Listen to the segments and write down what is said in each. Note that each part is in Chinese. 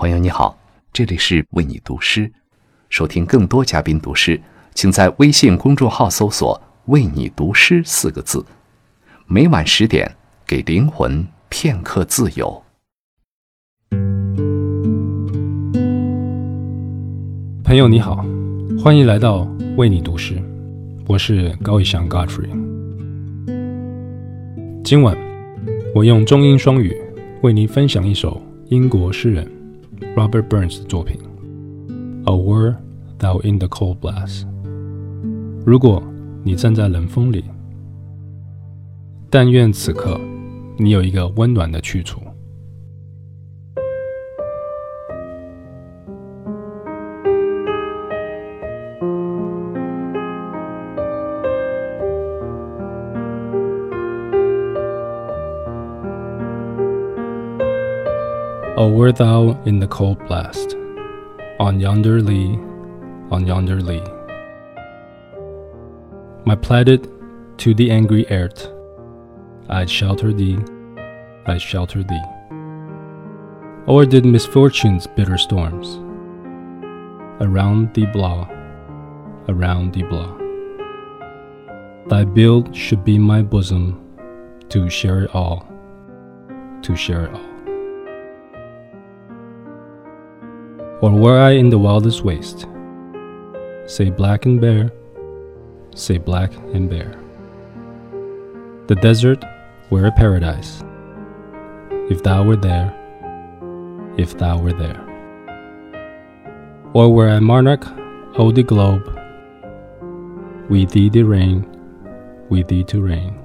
朋友你好，这里是为你读诗。收听更多嘉宾读诗，请在微信公众号搜索“为你读诗”四个字。每晚十点，给灵魂片刻自由。朋友你好，欢迎来到为你读诗，我是高以翔 Godfrey。今晚我用中英双语为您分享一首英国诗人 Robert Burns 的作品《A Were Thou in the Cold Blast》。如果你站在冷风里，但愿此刻你有一个温暖的去处。Oh, o were thou in the cold blast, on yonder lea, on yonder lea. My pleaded to the angry earth, I'd shelter thee, I'd shelter thee. Or did misfortune's bitter storms around thee blow, around thee blow? Thy build should be my bosom to share it all, to share it all. Or were I in the wildest waste? Say black and bare, say black and bare. The desert were a paradise. If thou were there, if thou were there. Or were I monarch o' the globe, we thee to reign, we thee to reign.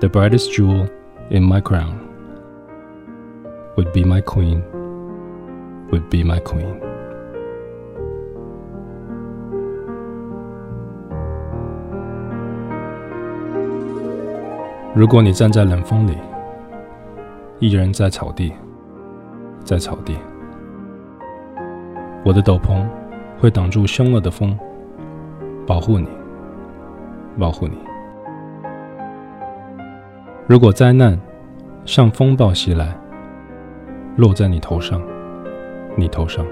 The brightest jewel in my crown would be my queen would be my queen. 如果你站在冷风里，一人在草地，在草地，我的斗篷会挡住凶恶的风，保护你，保护你。如果灾难像风暴袭来，落在你头上。你头上，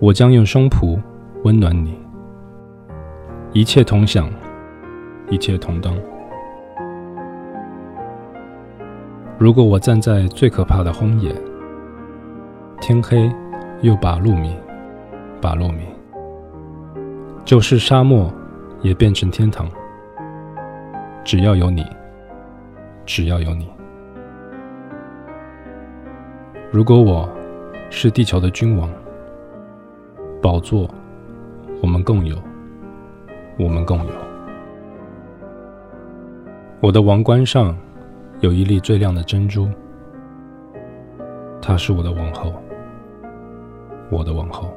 我将用胸脯温暖你。一切同享，一切同当。如果我站在最可怕的荒野，天黑又把路迷，把路迷，就是沙漠也变成天堂。只要有你，只要有你。如果我。是地球的君王，宝座我们共有，我们共有。我的王冠上有一粒最亮的珍珠，她是我的王后，我的王后。